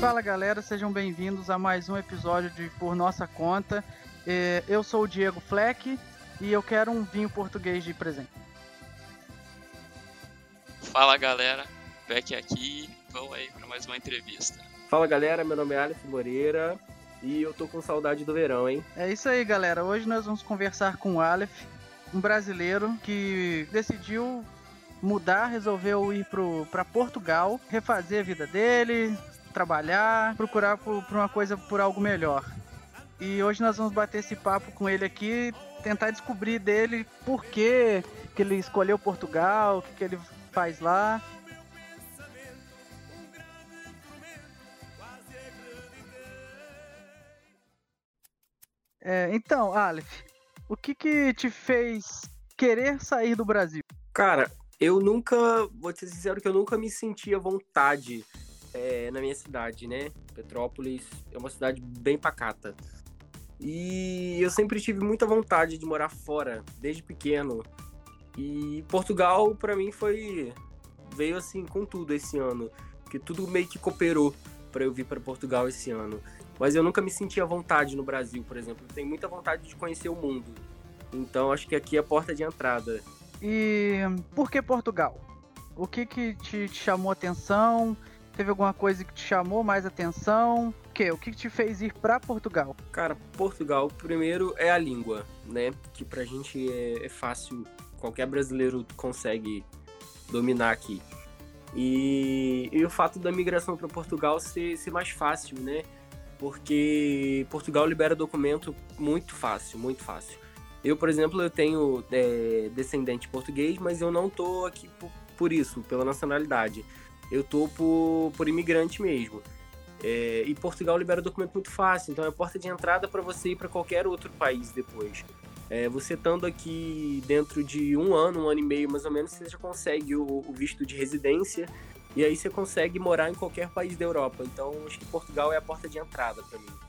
Fala galera, sejam bem-vindos a mais um episódio de Por Nossa Conta. É, eu sou o Diego Fleck e eu quero um vinho português de presente. Fala galera, Beck aqui, vamos aí para mais uma entrevista. Fala galera, meu nome é Alex Moreira e eu tô com saudade do verão, hein? É isso aí galera, hoje nós vamos conversar com o Aleph, um brasileiro que decidiu mudar, resolveu ir para Portugal, refazer a vida dele, trabalhar, procurar por, por uma coisa, por algo melhor. E hoje nós vamos bater esse papo com ele aqui, tentar descobrir dele por que, que ele escolheu Portugal, o que, que ele faz lá. É, então, Aleph, o que que te fez querer sair do Brasil? Cara, eu nunca, vou ser sincero que eu nunca me sentia vontade é, na minha cidade, né? Petrópolis é uma cidade bem pacata. E eu sempre tive muita vontade de morar fora, desde pequeno. E Portugal, para mim, foi. veio assim com tudo esse ano. Que tudo meio que cooperou para eu vir para Portugal esse ano. Mas eu nunca me sentia à vontade no Brasil, por exemplo. Eu tenho muita vontade de conhecer o mundo. Então acho que aqui é a porta de entrada. E por que Portugal? O que que te, te chamou atenção? Teve alguma coisa que te chamou mais atenção? O que? O que te fez ir para Portugal? Cara, Portugal, primeiro é a língua, né? Que pra gente é, é fácil, qualquer brasileiro consegue dominar aqui. E, e o fato da migração para Portugal ser, ser mais fácil, né? Porque Portugal libera documento muito fácil, muito fácil. Eu, por exemplo, eu tenho é, descendente português, mas eu não tô aqui por, por isso, pela nacionalidade eu tô por, por imigrante mesmo. É, e Portugal libera documento muito fácil, então é a porta de entrada para você ir para qualquer outro país depois. É, você estando aqui dentro de um ano, um ano e meio mais ou menos, você já consegue o, o visto de residência e aí você consegue morar em qualquer país da Europa. Então acho que Portugal é a porta de entrada para mim.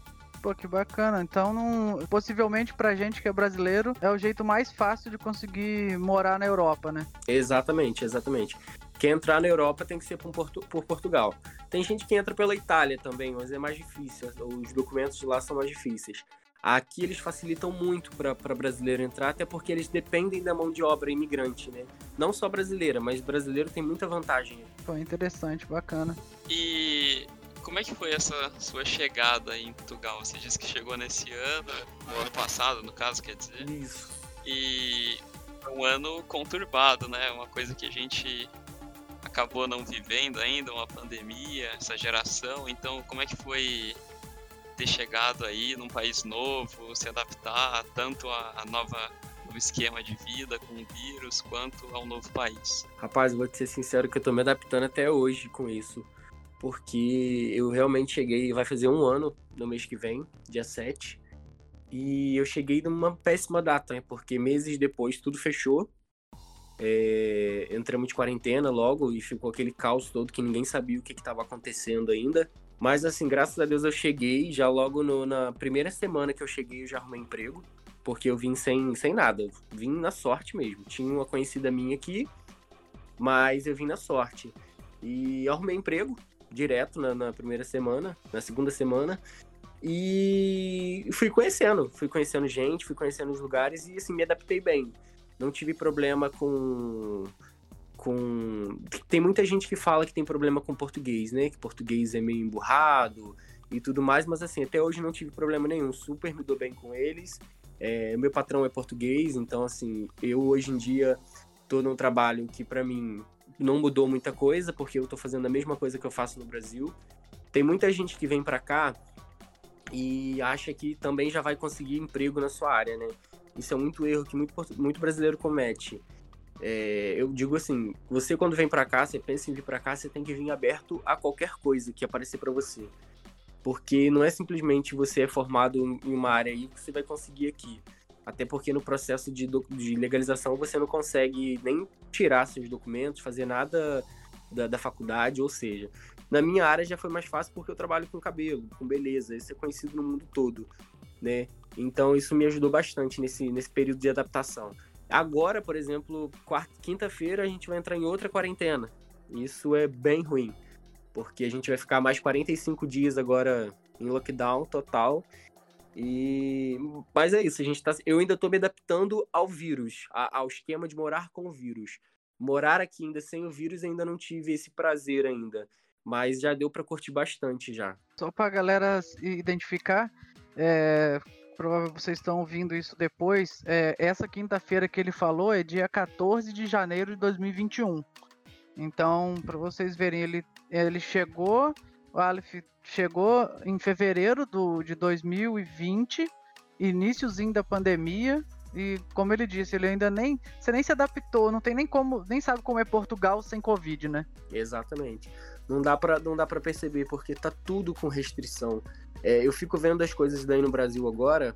Pô, que bacana. Então, não... possivelmente pra gente que é brasileiro, é o jeito mais fácil de conseguir morar na Europa, né? Exatamente, exatamente. Quem entrar na Europa tem que ser por, Portu por Portugal. Tem gente que entra pela Itália também, mas é mais difícil. Os documentos de lá são mais difíceis. Aqui eles facilitam muito para brasileiro entrar, até porque eles dependem da mão de obra imigrante, né? Não só brasileira, mas brasileiro tem muita vantagem. Foi interessante, bacana. E como é que foi essa sua chegada em Portugal? Você disse que chegou nesse ano, no ano passado, no caso, quer dizer? Isso. E um ano conturbado, né? Uma coisa que a gente acabou não vivendo ainda, uma pandemia, essa geração. Então, como é que foi ter chegado aí num país novo, se adaptar tanto à nova no esquema de vida com o vírus quanto ao novo país? Rapaz, vou te ser sincero que eu tô me adaptando até hoje com isso porque eu realmente cheguei, vai fazer um ano no mês que vem, dia 7, e eu cheguei numa péssima data, né? porque meses depois tudo fechou, é, entramos de quarentena logo e ficou aquele caos todo que ninguém sabia o que estava acontecendo ainda. Mas assim, graças a Deus eu cheguei, já logo no, na primeira semana que eu cheguei eu já arrumei emprego, porque eu vim sem, sem nada, vim na sorte mesmo. Tinha uma conhecida minha aqui, mas eu vim na sorte. E arrumei emprego, direto na, na primeira semana, na segunda semana. E fui conhecendo, fui conhecendo gente, fui conhecendo os lugares e assim, me adaptei bem. Não tive problema com. com. Tem muita gente que fala que tem problema com português, né? Que português é meio emburrado e tudo mais, mas assim, até hoje não tive problema nenhum. Super me dou bem com eles. É, meu patrão é português, então assim, eu hoje em dia tô num trabalho que para mim não mudou muita coisa, porque eu tô fazendo a mesma coisa que eu faço no Brasil. Tem muita gente que vem para cá e acha que também já vai conseguir emprego na sua área, né? Isso é muito erro que muito, muito brasileiro comete. É, eu digo assim, você quando vem para cá, você pensa em vir para cá, você tem que vir aberto a qualquer coisa que aparecer para você. Porque não é simplesmente você é formado em uma área aí que você vai conseguir aqui. Até porque no processo de, de legalização você não consegue nem tirar seus documentos, fazer nada da, da, faculdade, ou seja, na minha área já foi mais fácil porque eu trabalho com cabelo, com beleza, isso é conhecido no mundo todo, né? Então isso me ajudou bastante nesse, nesse período de adaptação. Agora, por exemplo, quinta-feira a gente vai entrar em outra quarentena, Isso é bem ruim, porque a gente vai ficar mais 45 dias agora em lockdown total. E mas é isso, a gente tá eu ainda tô me adaptando ao vírus, ao esquema de morar com o vírus. Morar aqui ainda sem o vírus ainda não tive esse prazer ainda, mas já deu para curtir bastante já. Só para galera identificar, é, provavelmente vocês estão ouvindo isso depois. É, essa quinta-feira que ele falou é dia 14 de janeiro de 2021. Então, para vocês verem, ele, ele chegou, o Aleph chegou em fevereiro do, de 2020, iníciozinho da pandemia, e como ele disse, ele ainda nem. Você nem se adaptou, não tem nem como. Nem sabe como é Portugal sem Covid, né? Exatamente. Não dá para não dá para perceber, porque tá tudo com restrição. É, eu fico vendo as coisas daí no Brasil agora,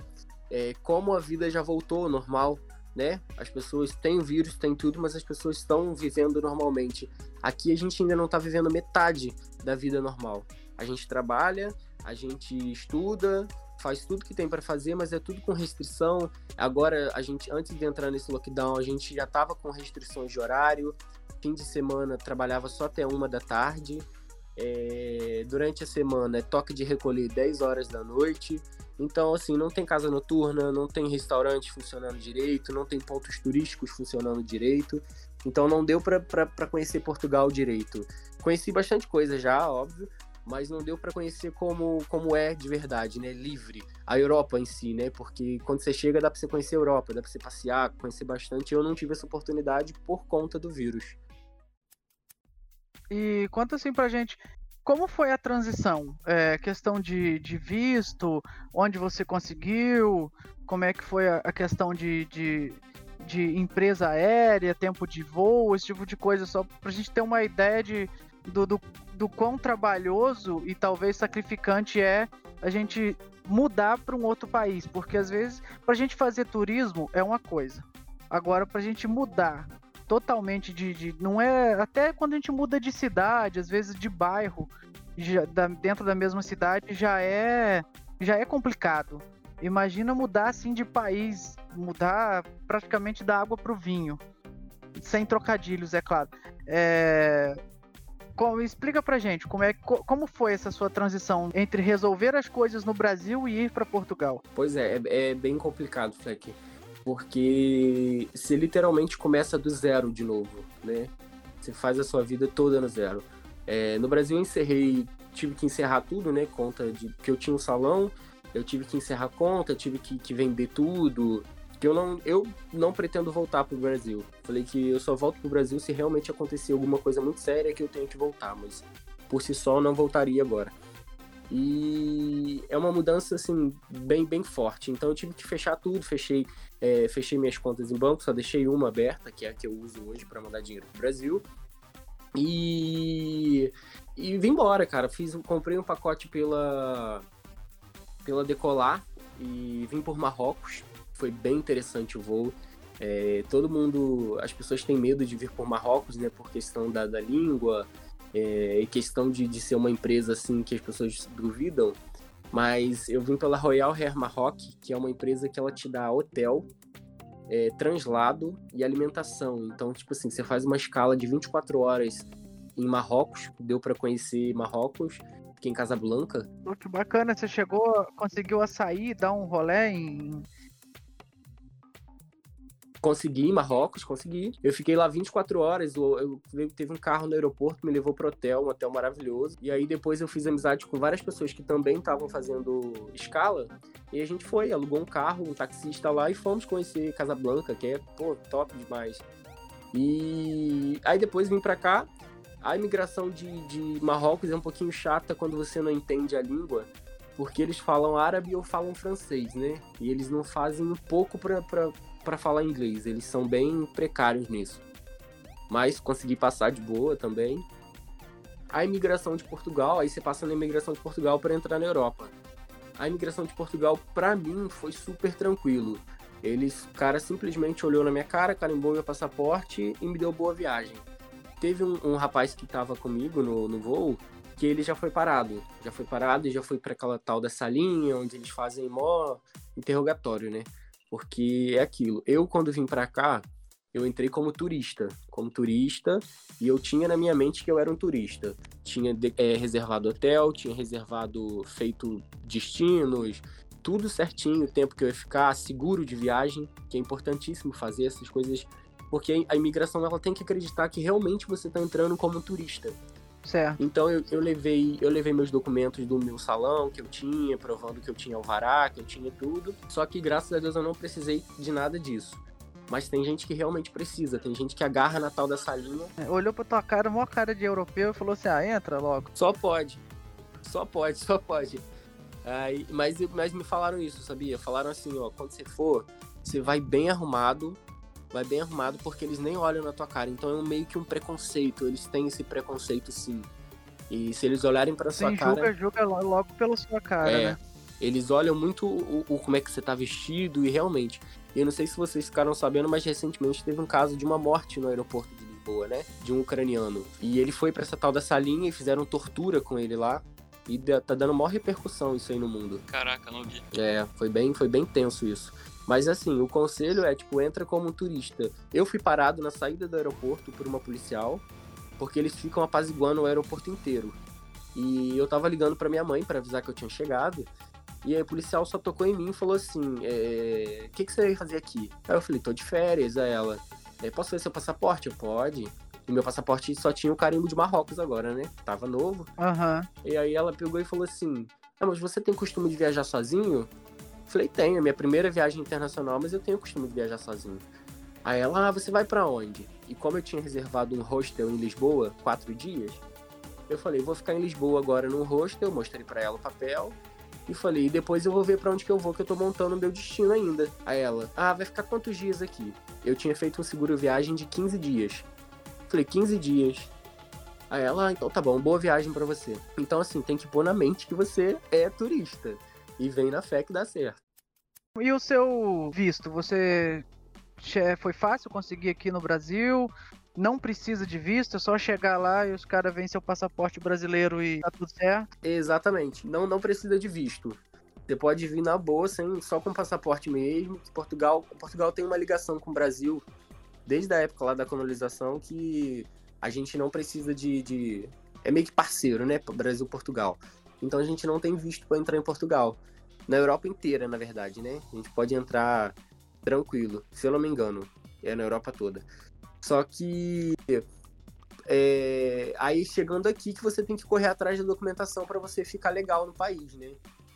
é, como a vida já voltou ao normal, né? As pessoas têm o vírus, têm tudo, mas as pessoas estão vivendo normalmente. Aqui a gente ainda não está vivendo metade da vida normal. A gente trabalha, a gente estuda, faz tudo que tem para fazer, mas é tudo com restrição. Agora, a gente, antes de entrar nesse lockdown, a gente já estava com restrições de horário. Fim de semana trabalhava só até uma da tarde. É, durante a semana é toque de recolher 10 horas da noite. Então, assim, não tem casa noturna, não tem restaurante funcionando direito, não tem pontos turísticos funcionando direito. Então, não deu para conhecer Portugal direito. Conheci bastante coisa já, óbvio, mas não deu para conhecer como, como é de verdade, né? Livre. A Europa em si, né? Porque quando você chega dá para você conhecer a Europa, dá para você passear, conhecer bastante. Eu não tive essa oportunidade por conta do vírus. E conta assim pra gente, como foi a transição? É, questão de, de visto, onde você conseguiu, como é que foi a, a questão de, de, de, empresa aérea, tempo de voo, esse tipo de coisa, só pra gente ter uma ideia de, do, do, do quão trabalhoso e talvez sacrificante é a gente mudar para um outro país, porque às vezes para a gente fazer turismo é uma coisa, agora para a gente mudar totalmente de, de, Não é. Até quando a gente muda de cidade, às vezes de bairro, já, da, dentro da mesma cidade, já é. Já é complicado. Imagina mudar assim de país, mudar praticamente da água para o vinho. Sem trocadilhos, é claro. É, como, explica pra gente como, é, como foi essa sua transição entre resolver as coisas no Brasil e ir para Portugal. Pois é, é, é, bem complicado, Fleck porque você literalmente começa do zero de novo, né? Você faz a sua vida toda no zero. É, no Brasil eu encerrei, tive que encerrar tudo, né? Conta de que eu tinha um salão, eu tive que encerrar conta, tive que, que vender tudo. Que eu não, eu não pretendo voltar pro Brasil. Falei que eu só volto pro Brasil se realmente acontecer alguma coisa muito séria que eu tenho que voltar, mas por si só eu não voltaria agora. E é uma mudança assim bem bem forte. Então eu tive que fechar tudo, fechei é, fechei minhas contas em banco, só deixei uma aberta, que é a que eu uso hoje para mandar dinheiro pro Brasil. E e vim embora, cara. Fiz, comprei um pacote pela pela Decolar e vim por Marrocos. Foi bem interessante o voo. É, todo mundo, as pessoas têm medo de vir por Marrocos, né, por questão da, da língua, é, questão de, de ser uma empresa assim que as pessoas duvidam, mas eu vim pela Royal Hair Maroc, que é uma empresa que ela te dá hotel, é, translado e alimentação. Então, tipo assim, você faz uma escala de 24 horas em Marrocos, deu para conhecer Marrocos, fiquei em Casablanca. Que bacana, você chegou, conseguiu açaí, dar um rolê em Consegui em Marrocos, consegui. Eu fiquei lá 24 horas. Eu, eu, teve um carro no aeroporto, me levou pro hotel, um hotel maravilhoso. E aí depois eu fiz amizade com várias pessoas que também estavam fazendo escala. E a gente foi, alugou um carro, um taxista lá e fomos conhecer Casablanca, que é, pô, top demais. E aí depois vim pra cá. A imigração de, de Marrocos é um pouquinho chata quando você não entende a língua porque eles falam árabe ou falam francês, né? E eles não fazem um pouco para para falar inglês, eles são bem precários nisso. Mas consegui passar de boa também. A imigração de Portugal, aí você passa na imigração de Portugal para entrar na Europa. A imigração de Portugal, para mim, foi super tranquilo. Eles, cara simplesmente olhou na minha cara, carimbou meu passaporte e me deu boa viagem. Teve um, um rapaz que estava comigo no, no voo, que ele já foi parado. Já foi parado e já foi para aquela tal da salinha, onde eles fazem mó interrogatório, né? Porque é aquilo. Eu, quando vim para cá, eu entrei como turista, como turista, e eu tinha na minha mente que eu era um turista. Tinha é, reservado hotel, tinha reservado, feito destinos, tudo certinho, o tempo que eu ia ficar, seguro de viagem, que é importantíssimo fazer essas coisas, porque a imigração ela tem que acreditar que realmente você está entrando como turista. Certo. Então eu, eu, levei eu levei meus documentos do meu salão que eu tinha, provando que eu tinha alvará, que eu tinha tudo. Só que graças a Deus eu não precisei de nada disso. Mas tem gente que realmente precisa, tem gente que agarra na tal da salinha. É, olhou pra tua cara, uma cara de europeu e falou assim: ah, entra logo. Só pode. Só pode, só pode. Aí, mas, mas me falaram isso, sabia? Falaram assim, ó, quando você for, você vai bem arrumado, vai bem arrumado porque eles nem olham na tua cara. Então é meio que um preconceito, eles têm esse preconceito sim. E se eles olharem para sua cara, julga, julga logo pela sua cara, é, né? Eles olham muito o, o, como é que você tá vestido e realmente. Eu não sei se vocês ficaram sabendo, mas recentemente teve um caso de uma morte no aeroporto de Lisboa, né? De um ucraniano. E ele foi para essa tal da salinha e fizeram tortura com ele lá. E tá dando maior repercussão isso aí no mundo. Caraca, não vi. É, foi bem, foi bem tenso isso. Mas assim, o conselho é, tipo, entra como um turista. Eu fui parado na saída do aeroporto por uma policial, porque eles ficam apaziguando o aeroporto inteiro. E eu tava ligando para minha mãe para avisar que eu tinha chegado. E aí o policial só tocou em mim e falou assim: é, O que, que você veio fazer aqui? Aí eu falei: Tô de férias. Aí ela: é, Posso ver seu passaporte? Eu, pode. E meu passaporte só tinha o carimbo de Marrocos agora, né? Tava novo. Uhum. E aí ela pegou e falou assim: Ah, mas você tem costume de viajar sozinho? Falei: Tenho, é minha primeira viagem internacional, mas eu tenho costume de viajar sozinho. Aí ela: Ah, você vai para onde? E como eu tinha reservado um hostel em Lisboa, quatro dias, eu falei: Vou ficar em Lisboa agora num hostel. Mostrei para ela o papel e falei, e depois eu vou ver para onde que eu vou, que eu tô montando o meu destino ainda. Aí ela, ah, vai ficar quantos dias aqui? Eu tinha feito um seguro viagem de 15 dias. Falei, 15 dias. Aí ela, ah, então tá bom, boa viagem para você. Então, assim, tem que pôr na mente que você é turista. E vem na fé que dá certo. E o seu visto, você foi fácil conseguir aqui no Brasil? não precisa de visto, é só chegar lá e os caras veem seu passaporte brasileiro e tá tudo certo. Exatamente, não, não precisa de visto. Você pode vir na boa, sem, só com passaporte mesmo. Portugal, Portugal tem uma ligação com o Brasil desde a época lá da colonização que a gente não precisa de, de... é meio que parceiro, né, Brasil Portugal. Então a gente não tem visto para entrar em Portugal. Na Europa inteira, na verdade, né? A gente pode entrar tranquilo, se eu não me engano. É na Europa toda. Só que é, aí chegando aqui que você tem que correr atrás da documentação para você ficar legal no país, né?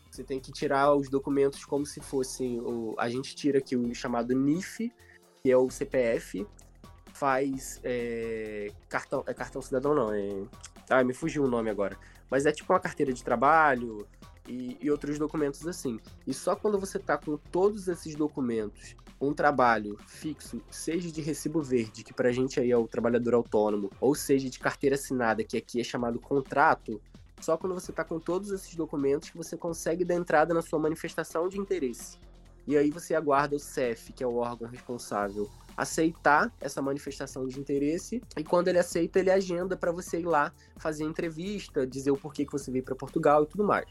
Você tem que tirar os documentos como se fossem o, a gente tira aqui o chamado NIF, que é o CPF, faz é, cartão é cartão cidadão não é ah me fugiu o nome agora, mas é tipo uma carteira de trabalho e, e outros documentos assim. E só quando você tá com todos esses documentos um trabalho fixo, seja de recibo verde, que para a gente aí é o trabalhador autônomo, ou seja de carteira assinada, que aqui é chamado contrato, só quando você está com todos esses documentos que você consegue dar entrada na sua manifestação de interesse. E aí você aguarda o CEF, que é o órgão responsável, aceitar essa manifestação de interesse e quando ele aceita, ele agenda para você ir lá fazer entrevista, dizer o porquê que você veio para Portugal e tudo mais.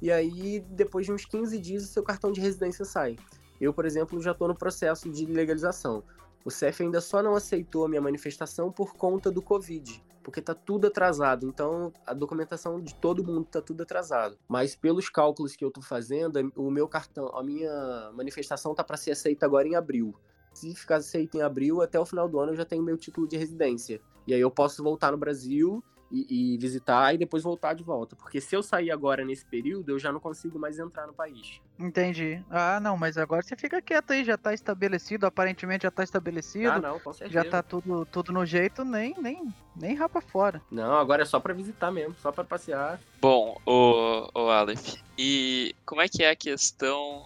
E aí, depois de uns 15 dias, o seu cartão de residência sai. Eu, por exemplo, já estou no processo de legalização. O CEF ainda só não aceitou a minha manifestação por conta do Covid, porque está tudo atrasado. Então, a documentação de todo mundo está tudo atrasado. Mas pelos cálculos que eu estou fazendo, o meu cartão, a minha manifestação está para ser aceita agora em abril. Se ficar aceita em abril, até o final do ano eu já tenho meu título de residência. E aí eu posso voltar no Brasil e, e, visitar e depois voltar de volta. Porque se eu sair agora nesse período, eu já não consigo mais entrar no país. Entendi. Ah, não, mas agora você fica quieto aí, já tá estabelecido, aparentemente já tá estabelecido. Ah, não, com certeza. Já tá tudo, tudo no jeito, nem, nem, nem rapa fora. Não, agora é só para visitar mesmo, só para passear. Bom, o, o Aleph, e como é que é a questão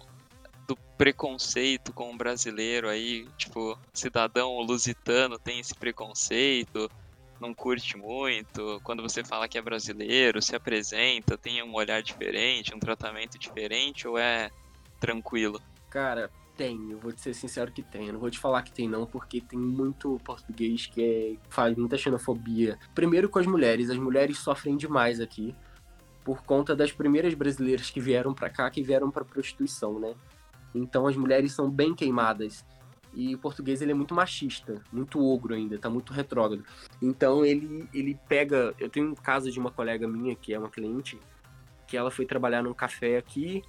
do preconceito com o brasileiro aí, tipo, cidadão lusitano tem esse preconceito, não curte muito, quando você fala que é brasileiro, se apresenta, tem um olhar diferente, um tratamento diferente, ou é tranquilo? Cara, tem, eu vou te ser sincero que tem. Eu não vou te falar que tem, não, porque tem muito português que é, faz muita xenofobia. Primeiro com as mulheres, as mulheres sofrem demais aqui por conta das primeiras brasileiras que vieram para cá, que vieram para prostituição, né? Então as mulheres são bem queimadas. e o português ele é muito machista, muito ogro ainda, tá muito retrógrado. Então ele, ele pega. Eu tenho um caso de uma colega minha, que é uma cliente, que ela foi trabalhar num café aqui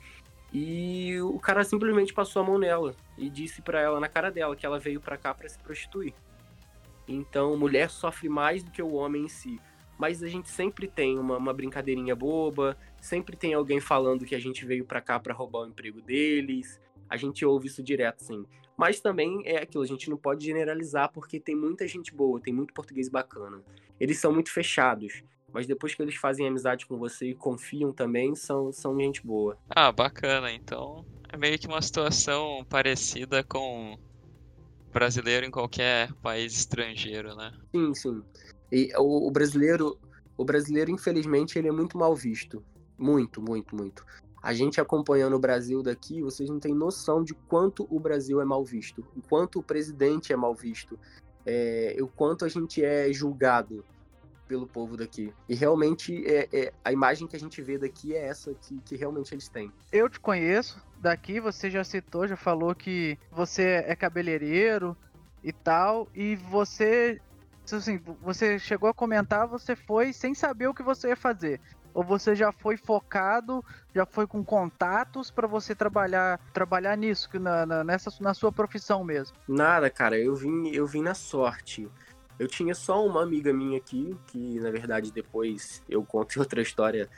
e o cara simplesmente passou a mão nela e disse para ela na cara dela que ela veio para cá para se prostituir. Então, mulher sofre mais do que o homem em si. Mas a gente sempre tem uma, uma brincadeirinha boba, sempre tem alguém falando que a gente veio para cá para roubar o emprego deles. A gente ouve isso direto, sim. Mas também é aquilo, a gente não pode generalizar porque tem muita gente boa, tem muito português bacana. Eles são muito fechados, mas depois que eles fazem amizade com você e confiam também, são, são gente boa. Ah, bacana. Então é meio que uma situação parecida com brasileiro em qualquer país estrangeiro, né? Sim, sim. E o, o brasileiro, o brasileiro, infelizmente, ele é muito mal visto. Muito, muito, muito. A gente acompanhando o Brasil daqui, vocês não têm noção de quanto o Brasil é mal visto, o quanto o presidente é mal visto, é, o quanto a gente é julgado pelo povo daqui. E realmente é, é, a imagem que a gente vê daqui é essa que, que realmente eles têm. Eu te conheço daqui, você já citou, já falou que você é cabeleireiro e tal, e você assim, você chegou a comentar, você foi sem saber o que você ia fazer. Ou você já foi focado, já foi com contatos para você trabalhar trabalhar nisso, na, na, nessa, na sua profissão mesmo? Nada, cara. Eu vim, eu vim na sorte. Eu tinha só uma amiga minha aqui, que na verdade depois eu conto outra história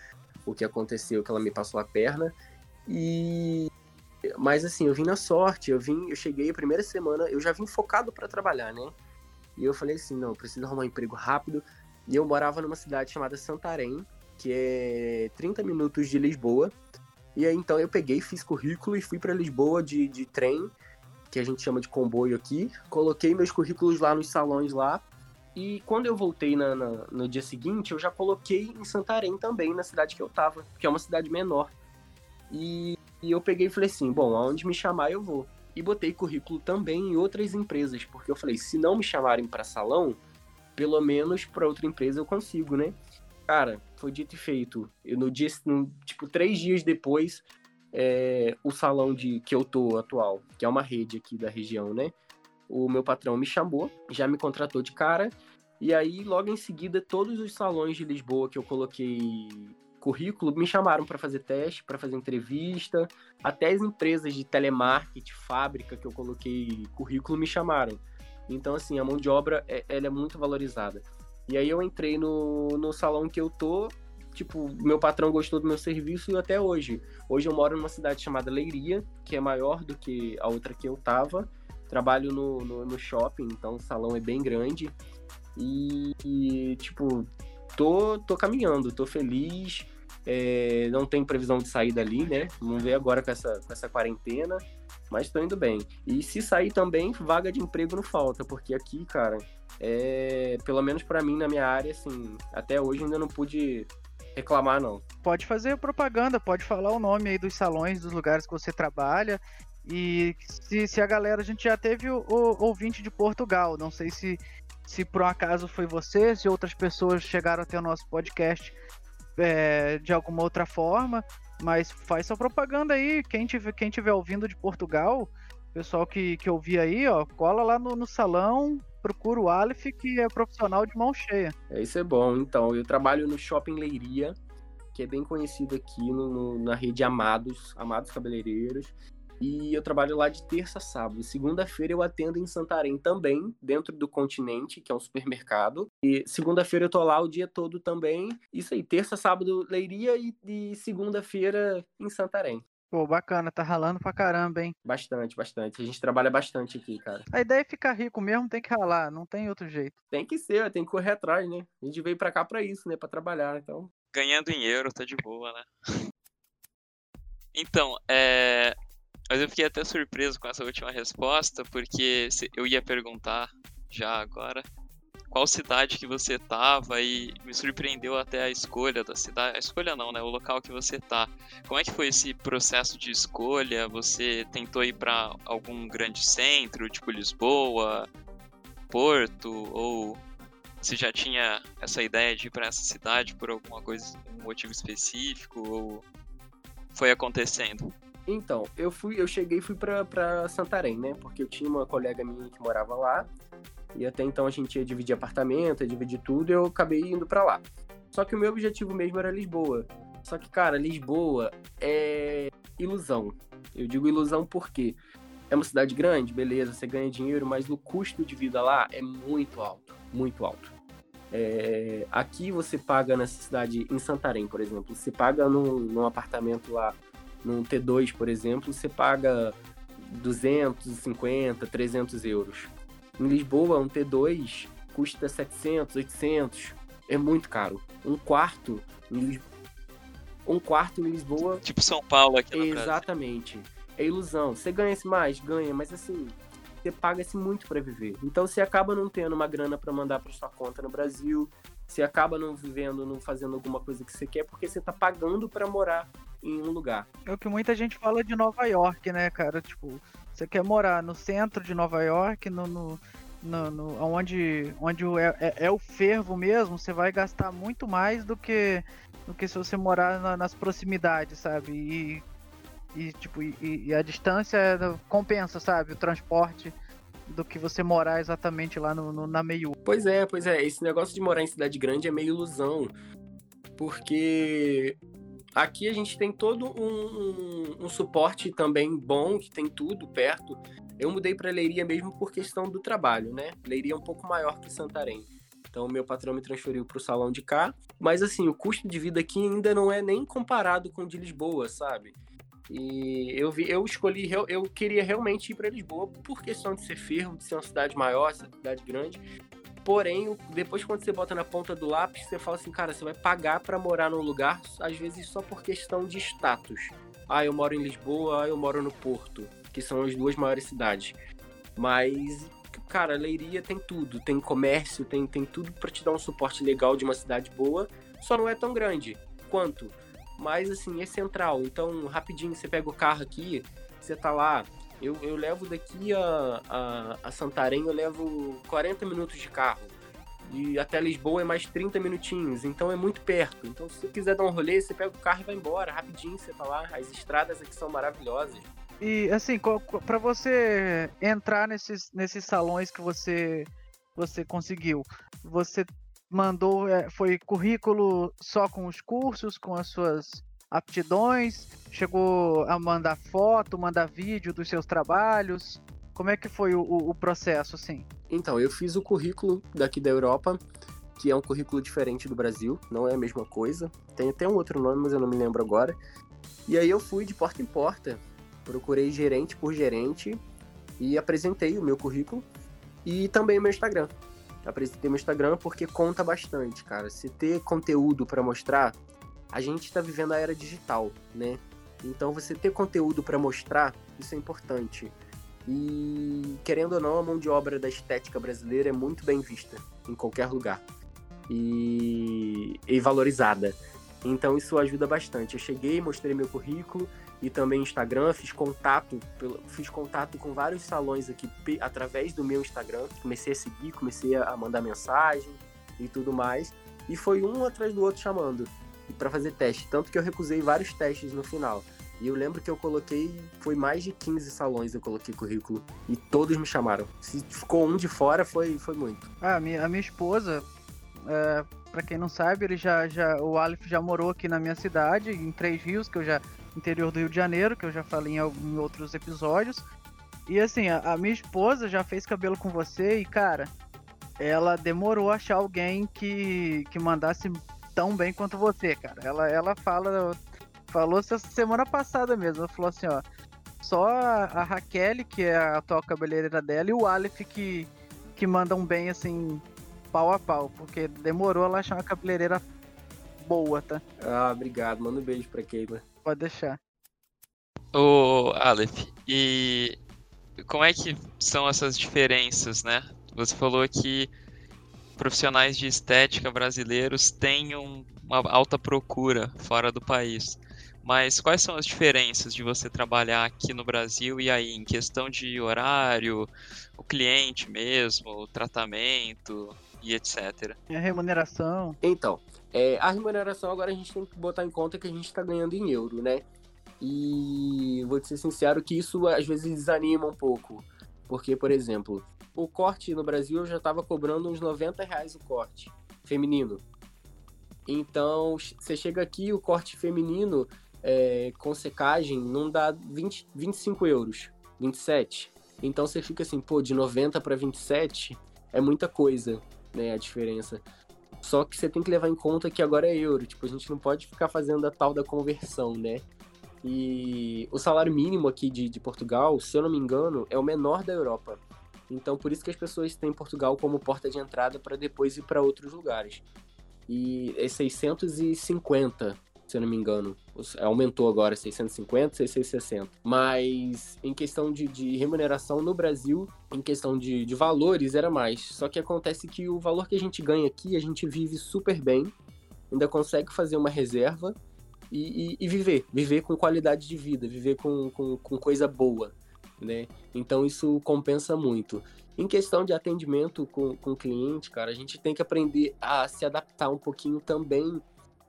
o que aconteceu, que ela me passou a perna. E mas assim, eu vim na sorte, eu vim, eu cheguei a primeira semana, eu já vim focado para trabalhar, né? E eu falei assim, não, preciso arrumar um emprego rápido. E eu morava numa cidade chamada Santarém, que é 30 minutos de Lisboa. E aí então eu peguei, fiz currículo e fui para Lisboa de, de trem, que a gente chama de comboio aqui. Coloquei meus currículos lá nos salões lá. E quando eu voltei na, na, no dia seguinte, eu já coloquei em Santarém também, na cidade que eu tava, que é uma cidade menor. E, e eu peguei e falei assim: bom, aonde me chamar eu vou. E botei currículo também em outras empresas, porque eu falei: se não me chamarem para salão, pelo menos para outra empresa eu consigo, né? Cara, foi dito e feito. Eu, no dia, no, tipo, três dias depois, é, o salão de que eu tô atual, que é uma rede aqui da região, né? O meu patrão me chamou, já me contratou de cara. E aí, logo em seguida, todos os salões de Lisboa que eu coloquei currículo me chamaram para fazer teste, para fazer entrevista. Até as empresas de telemarketing, fábrica que eu coloquei currículo me chamaram. Então, assim, a mão de obra é, ela é muito valorizada. E aí eu entrei no, no salão que eu tô, tipo, meu patrão gostou do meu serviço e até hoje. Hoje eu moro numa cidade chamada Leiria, que é maior do que a outra que eu tava. Trabalho no, no, no shopping, então o salão é bem grande. E, e tipo, tô, tô caminhando, tô feliz. É, não tem previsão de sair dali, né? Vamos ver agora com essa, com essa quarentena. Mas tô indo bem. E se sair também, vaga de emprego não falta, porque aqui, cara, é, pelo menos para mim na minha área, assim, até hoje ainda não pude reclamar não. Pode fazer propaganda, pode falar o nome aí dos salões, dos lugares que você trabalha. E se, se a galera, a gente já teve o, o ouvinte de Portugal, não sei se se por um acaso foi você, se outras pessoas chegaram até o nosso podcast é, de alguma outra forma, mas faz sua propaganda aí. Quem tiver, quem tiver ouvindo de Portugal, pessoal que, que ouvir aí, ó, cola lá no, no salão, procura o Aleph, que é profissional de mão cheia. É, isso é bom. Então, eu trabalho no Shopping Leiria, que é bem conhecido aqui no, no, na rede Amados, Amados Cabeleireiros. E eu trabalho lá de terça a sábado. Segunda-feira eu atendo em Santarém também, dentro do Continente, que é um supermercado. E segunda-feira eu tô lá o dia todo também. Isso aí, terça, sábado, Leiria e, e segunda-feira em Santarém. Pô, bacana, tá ralando pra caramba, hein? Bastante, bastante. A gente trabalha bastante aqui, cara. A ideia é ficar rico mesmo, tem que ralar, não tem outro jeito. Tem que ser, tem que correr atrás, né? A gente veio pra cá pra isso, né? Pra trabalhar, então. Ganhando em euro, tá de boa, né? Então, é. Mas eu fiquei até surpreso com essa última resposta, porque eu ia perguntar já agora qual cidade que você tava e me surpreendeu até a escolha da cidade. A escolha não, né? O local que você tá. Como é que foi esse processo de escolha? Você tentou ir para algum grande centro, tipo Lisboa, Porto, ou você já tinha essa ideia de ir para essa cidade por alguma coisa, um motivo específico, ou foi acontecendo? Então, eu fui, eu cheguei e fui pra Santarém, né? Porque eu tinha uma colega minha que morava lá. E até então a gente ia dividir apartamento, ia dividir tudo, e eu acabei indo para lá. Só que o meu objetivo mesmo era Lisboa. Só que, cara, Lisboa é ilusão. Eu digo ilusão porque é uma cidade grande, beleza, você ganha dinheiro, mas o custo de vida lá é muito alto, muito alto. É, aqui você paga nessa cidade, em Santarém, por exemplo, você paga num, num apartamento lá, num T2, por exemplo, você paga 250, 300 euros. Em Lisboa, um T2 custa 700, 800, é muito caro. Um quarto em um quarto em Lisboa. Tipo São Paulo aqui no Exatamente. Brasil. É ilusão. Você ganha-se mais? Ganha, mas assim, você paga-se muito para viver. Então você acaba não tendo uma grana para mandar para sua conta no Brasil, você acaba não vivendo, não fazendo alguma coisa que você quer porque você tá pagando para morar em um lugar. É o que muita gente fala de Nova York, né, cara? Tipo, você quer morar no centro de Nova York, no, no, no, no onde, onde é, é, é, o fervo mesmo, você vai gastar muito mais do que, do que se você morar na, nas proximidades, sabe? E e tipo e, e a distância compensa, sabe? O transporte do que você morar exatamente lá no, no, na meio. Pois é, pois é. Esse negócio de morar em cidade grande é meio ilusão. Porque aqui a gente tem todo um, um, um suporte também bom, que tem tudo perto. Eu mudei para Leiria mesmo por questão do trabalho, né? Leiria é um pouco maior que Santarém. Então, meu patrão me transferiu para o salão de cá. Mas, assim, o custo de vida aqui ainda não é nem comparado com o de Lisboa, sabe? E eu, vi, eu escolhi, eu queria realmente ir para Lisboa por questão de ser ferro, de ser uma cidade maior, cidade grande. Porém, depois quando você bota na ponta do lápis, você fala assim, cara, você vai pagar para morar num lugar, às vezes só por questão de status. Ah, eu moro em Lisboa, ah, eu moro no Porto, que são as duas maiores cidades. Mas, cara, Leiria tem tudo, tem comércio, tem, tem tudo para te dar um suporte legal de uma cidade boa, só não é tão grande quanto mas assim, é central. Então, rapidinho, você pega o carro aqui, você tá lá. Eu, eu levo daqui a, a, a Santarém, eu levo 40 minutos de carro. E até Lisboa é mais 30 minutinhos, então é muito perto. Então, se você quiser dar um rolê, você pega o carro e vai embora, rapidinho você tá lá. As estradas aqui são maravilhosas. E assim, para você entrar nesses, nesses salões que você você conseguiu, você mandou, é, foi currículo só com os cursos, com as suas aptidões, chegou a mandar foto, mandar vídeo dos seus trabalhos. Como é que foi o, o processo, assim? Então, eu fiz o currículo daqui da Europa, que é um currículo diferente do Brasil, não é a mesma coisa. Tem até um outro nome, mas eu não me lembro agora. E aí eu fui de porta em porta, procurei gerente por gerente e apresentei o meu currículo e também o meu Instagram apresentei meu Instagram porque conta bastante, cara. Se ter conteúdo para mostrar, a gente está vivendo a era digital, né? Então você ter conteúdo para mostrar, isso é importante. E querendo ou não, a mão de obra da estética brasileira é muito bem vista em qualquer lugar e, e valorizada. Então isso ajuda bastante. Eu cheguei, mostrei meu currículo e também Instagram, fiz contato, fiz contato com vários salões aqui através do meu Instagram. Comecei a seguir, comecei a mandar mensagem e tudo mais. E foi um atrás do outro chamando para fazer teste. Tanto que eu recusei vários testes no final. E eu lembro que eu coloquei, foi mais de 15 salões eu coloquei currículo. E todos me chamaram. Se ficou um de fora, foi, foi muito. Ah, a minha, a minha esposa, é, para quem não sabe, ele já, já, o Aleph já morou aqui na minha cidade, em Três Rios, que eu já interior do Rio de Janeiro, que eu já falei em, em outros episódios. E assim, a, a, minha esposa já fez cabelo com você e, cara, ela demorou a achar alguém que, que mandasse tão bem quanto você, cara. Ela, ela fala, falou essa semana passada mesmo, ela falou assim, ó, só a, a Raquel, que é a atual cabeleireira dela, e o Aleph que, que mandam bem, assim, pau a pau, porque demorou ela achar uma cabeleireira boa, tá? Ah, obrigado. Manda um beijo pra Keila. Pode deixar. Ô, Aleph, e como é que são essas diferenças, né? Você falou que profissionais de estética brasileiros têm uma alta procura fora do país. Mas quais são as diferenças de você trabalhar aqui no Brasil e aí, em questão de horário, o cliente mesmo, o tratamento e etc? E a remuneração? Então, é, a remuneração agora a gente tem que botar em conta que a gente está ganhando em euro, né? E vou te ser sincero que isso às vezes desanima um pouco. Porque, por exemplo, o corte no Brasil eu já estava cobrando uns 90 reais o corte feminino. Então, você chega aqui, o corte feminino é, com secagem não dá 20, 25 euros, 27. Então você fica assim, pô, de 90 para 27 é muita coisa, né, a diferença. Só que você tem que levar em conta que agora é euro, tipo, a gente não pode ficar fazendo a tal da conversão, né? E o salário mínimo aqui de, de Portugal, se eu não me engano, é o menor da Europa. Então, por isso que as pessoas têm Portugal como porta de entrada para depois ir para outros lugares. E é 650 se eu não me engano. Aumentou agora 650, 660. Mas em questão de, de remuneração no Brasil, em questão de, de valores, era mais. Só que acontece que o valor que a gente ganha aqui, a gente vive super bem, ainda consegue fazer uma reserva e, e, e viver. Viver com qualidade de vida, viver com, com, com coisa boa. Né? Então isso compensa muito. Em questão de atendimento com, com o cliente, cara, a gente tem que aprender a se adaptar um pouquinho também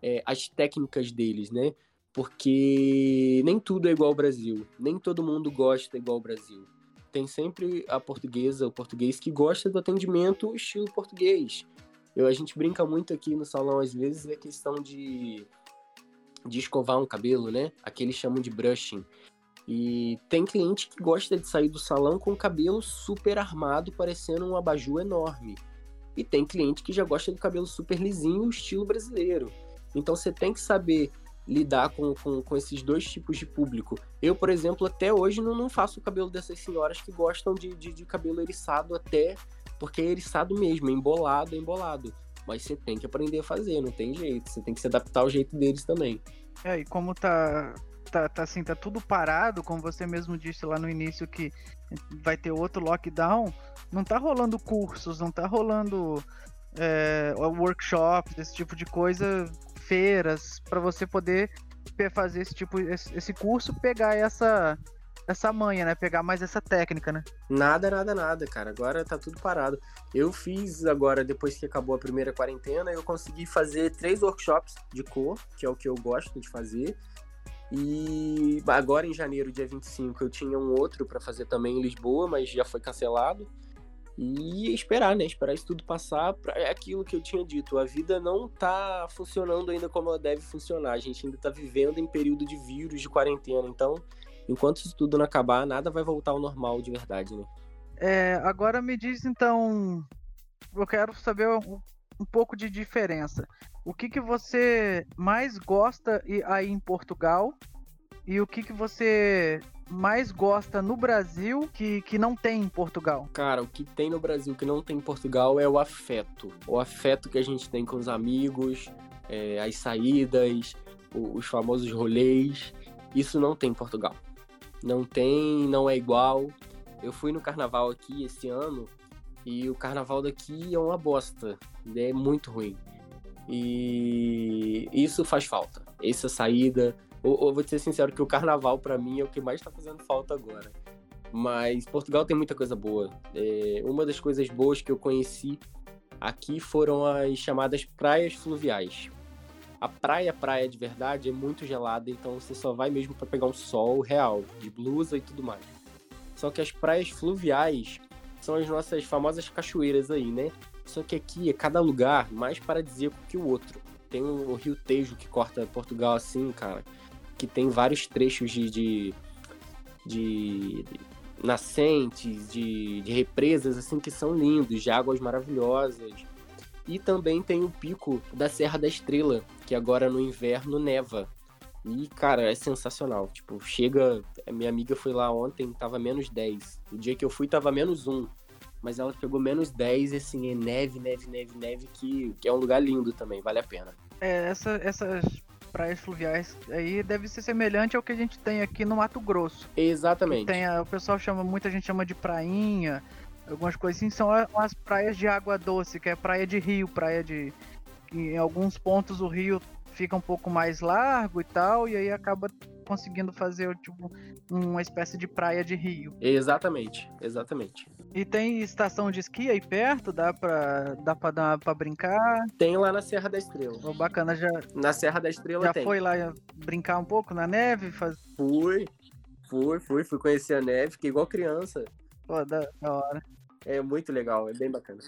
é, as técnicas deles, né? Porque nem tudo é igual ao Brasil, nem todo mundo gosta igual ao Brasil. Tem sempre a portuguesa, o português que gosta do atendimento estilo português. Eu, a gente brinca muito aqui no salão, às vezes, é questão de, de escovar um cabelo, né? Aqui eles chamam de brushing. E tem cliente que gosta de sair do salão com o cabelo super armado, parecendo um abajur enorme. E tem cliente que já gosta do cabelo super lisinho, estilo brasileiro. Então você tem que saber lidar com, com, com, esses dois tipos de público. Eu, por exemplo, até hoje não, não faço o cabelo dessas senhoras que gostam de, de, de cabelo eriçado até, porque é eriçado mesmo, é embolado, é embolado. Mas você tem que aprender a fazer, não tem jeito. Você tem que se adaptar ao jeito deles também. É, e como tá, tá, tá assim, tá tudo parado, como você mesmo disse lá no início que vai ter outro lockdown, não tá rolando cursos, não tá rolando é, workshops, esse tipo de coisa feiras para você poder fazer esse tipo esse curso, pegar essa essa manha, né? Pegar mais essa técnica, né? Nada, nada, nada, cara. Agora tá tudo parado. Eu fiz agora, depois que acabou a primeira quarentena, eu consegui fazer três workshops de cor, que é o que eu gosto de fazer. E agora em janeiro, dia 25, eu tinha um outro para fazer também em Lisboa, mas já foi cancelado. E esperar, né? Esperar isso tudo passar. Pra... É aquilo que eu tinha dito. A vida não tá funcionando ainda como ela deve funcionar. A gente ainda tá vivendo em período de vírus, de quarentena. Então, enquanto isso tudo não acabar, nada vai voltar ao normal de verdade, né? É, agora me diz então. Eu quero saber um, um pouco de diferença. O que, que você mais gosta aí em Portugal e o que, que você mais gosta no Brasil que, que não tem em Portugal? Cara, o que tem no Brasil que não tem em Portugal é o afeto. O afeto que a gente tem com os amigos, é, as saídas, os famosos rolês. Isso não tem em Portugal. Não tem, não é igual. Eu fui no carnaval aqui esse ano e o carnaval daqui é uma bosta. É muito ruim. E isso faz falta. Essa saída, ou, ou vou ser sincero que o carnaval para mim é o que mais tá fazendo falta agora. Mas Portugal tem muita coisa boa. É, uma das coisas boas que eu conheci aqui foram as chamadas praias fluviais. A praia, praia de verdade, é muito gelada, então você só vai mesmo para pegar um sol real, de blusa e tudo mais. Só que as praias fluviais são as nossas famosas cachoeiras aí, né? Só que aqui é cada lugar mais paradisíaco que o outro. Tem o Rio Tejo que corta Portugal assim, cara que tem vários trechos de, de, de nascentes, de, de, represas, assim, que são lindos, de águas maravilhosas. E também tem o pico da Serra da Estrela, que agora no inverno neva. E, cara, é sensacional. Tipo, chega. Minha amiga foi lá ontem, tava menos 10. O dia que eu fui, tava menos 1. Mas ela pegou menos 10 e, assim, é neve, neve, neve, neve, que, que é um lugar lindo também, vale a pena. É, essa, essas praias fluviais aí deve ser semelhante ao que a gente tem aqui no Mato Grosso. Exatamente. Tem a, o pessoal chama, muita gente chama de prainha, algumas coisas assim, são as praias de água doce, que é praia de rio, praia de. Em alguns pontos o rio fica um pouco mais largo e tal, e aí acaba conseguindo fazer tipo uma espécie de praia de rio. Exatamente, exatamente. E tem estação de esqui aí perto? Dá pra, dá pra, dar pra brincar? Tem lá na Serra da Estrela. Oh, bacana, já. Na Serra da Estrela já tem. foi lá brincar um pouco na neve? Faz... Fui, fui, fui, fui conhecer a neve, fiquei igual criança. Pô, da, da hora. É muito legal, é bem bacana.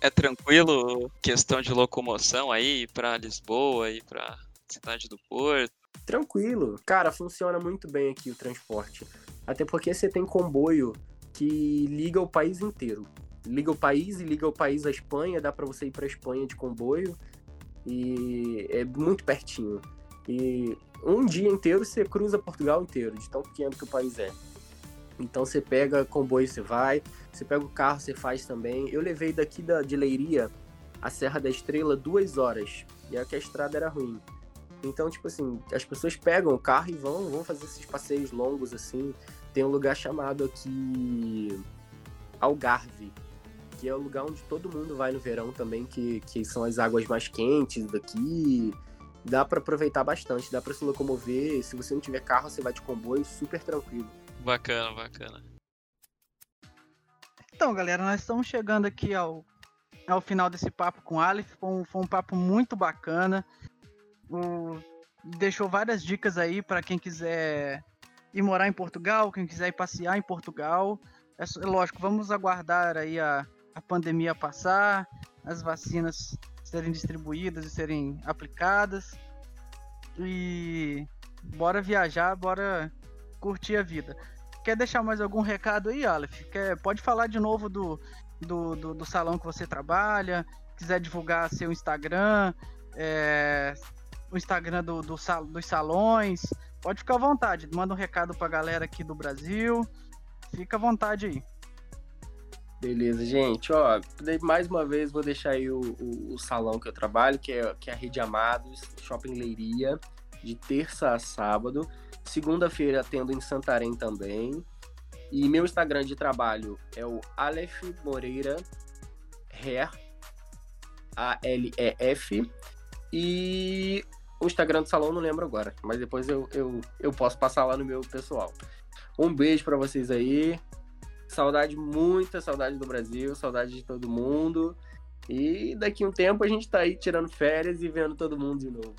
É tranquilo questão de locomoção aí para Lisboa e para cidade do Porto? Tranquilo. Cara, funciona muito bem aqui o transporte. Até porque você tem comboio que liga o país inteiro. Liga o país e liga o país à Espanha, dá para você ir para Espanha de comboio e é muito pertinho. E um dia inteiro você cruza Portugal inteiro, de tão pequeno que o país é. Então você pega comboio, você vai, você pega o carro, você faz também. Eu levei daqui da, de Leiria a Serra da Estrela duas horas, e é que a estrada era ruim. Então, tipo assim, as pessoas pegam o carro e vão, vão fazer esses passeios longos assim. Tem um lugar chamado aqui Algarve, que é o lugar onde todo mundo vai no verão também, que, que são as águas mais quentes daqui. Dá para aproveitar bastante, dá para se locomover. Se você não tiver carro, você vai de comboio super tranquilo. Bacana, bacana. Então, galera, nós estamos chegando aqui ao, ao final desse papo com o Aleph. Foi um, foi um papo muito bacana. O, deixou várias dicas aí para quem quiser ir morar em Portugal, quem quiser ir passear em Portugal. É, é lógico, vamos aguardar aí a, a pandemia passar, as vacinas serem distribuídas e serem aplicadas. E bora viajar, bora curtir a vida. Quer deixar mais algum recado aí, Aleph? Quer, pode falar de novo do, do, do, do salão que você trabalha, quiser divulgar seu Instagram, é, o Instagram do, do dos salões, pode ficar à vontade. Manda um recado pra galera aqui do Brasil. Fica à vontade aí. Beleza, gente. Ó, mais uma vez vou deixar aí o, o, o, salão que eu trabalho, que é, que é a Rede Amados, Shopping Leiria, de terça a sábado. Segunda-feira atendo em Santarém também. E meu Instagram de trabalho é o Aleph Moreira Hair, A-L-E-F. E o Instagram do salão não lembro agora, mas depois eu, eu, eu posso passar lá no meu pessoal. Um beijo para vocês aí. Saudade, muita saudade do Brasil, saudade de todo mundo. E daqui um tempo a gente tá aí tirando férias e vendo todo mundo de novo.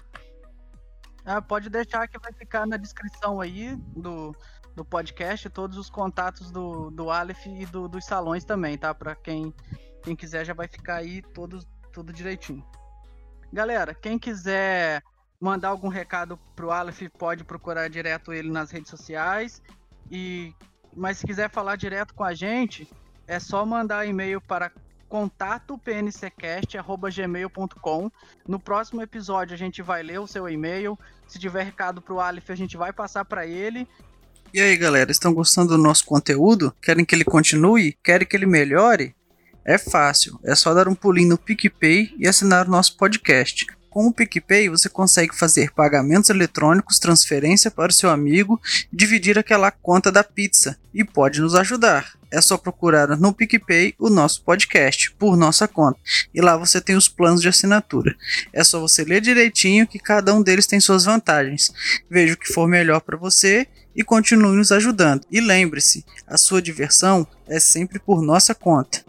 Ah, pode deixar que vai ficar na descrição aí do, do podcast todos os contatos do, do Aleph e do, dos salões também, tá? Para quem, quem quiser já vai ficar aí todos, tudo direitinho. Galera, quem quiser mandar algum recado pro Aleph, pode procurar direto ele nas redes sociais. E mas se quiser falar direto com a gente, é só mandar e-mail para contatopncast@gmail.com. No próximo episódio a gente vai ler o seu e-mail. Se tiver recado pro Aleph, a gente vai passar para ele. E aí, galera, estão gostando do nosso conteúdo? Querem que ele continue? Querem que ele melhore? É fácil, é só dar um pulinho no PicPay e assinar o nosso podcast. Com o PicPay você consegue fazer pagamentos eletrônicos, transferência para o seu amigo dividir aquela conta da pizza. E pode nos ajudar. É só procurar no PicPay o nosso podcast por nossa conta. E lá você tem os planos de assinatura. É só você ler direitinho que cada um deles tem suas vantagens. Veja o que for melhor para você e continue nos ajudando. E lembre-se, a sua diversão é sempre por nossa conta.